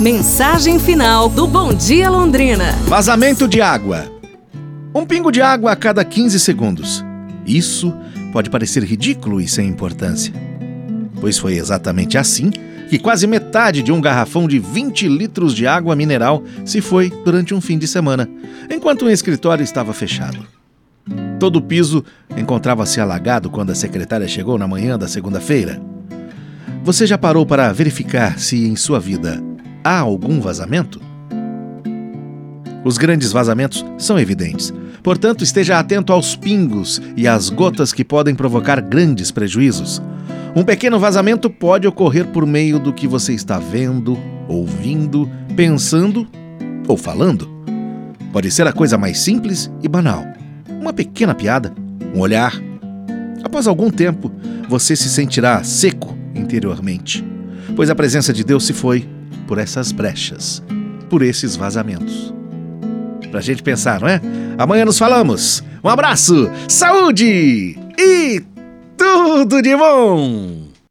Mensagem final do Bom Dia Londrina. Vazamento de água. Um pingo de água a cada 15 segundos. Isso pode parecer ridículo e sem importância. Pois foi exatamente assim que quase metade de um garrafão de 20 litros de água mineral se foi durante um fim de semana, enquanto um escritório estava fechado. Todo o piso encontrava-se alagado quando a secretária chegou na manhã da segunda-feira. Você já parou para verificar se em sua vida há algum vazamento? Os grandes vazamentos são evidentes. Portanto, esteja atento aos pingos e às gotas que podem provocar grandes prejuízos. Um pequeno vazamento pode ocorrer por meio do que você está vendo, ouvindo, pensando ou falando. Pode ser a coisa mais simples e banal. Uma pequena piada, um olhar. Após algum tempo, você se sentirá seco interiormente, pois a presença de Deus se foi por essas brechas, por esses vazamentos. Pra gente pensar, não é? Amanhã nos falamos. Um abraço, saúde e tudo de bom!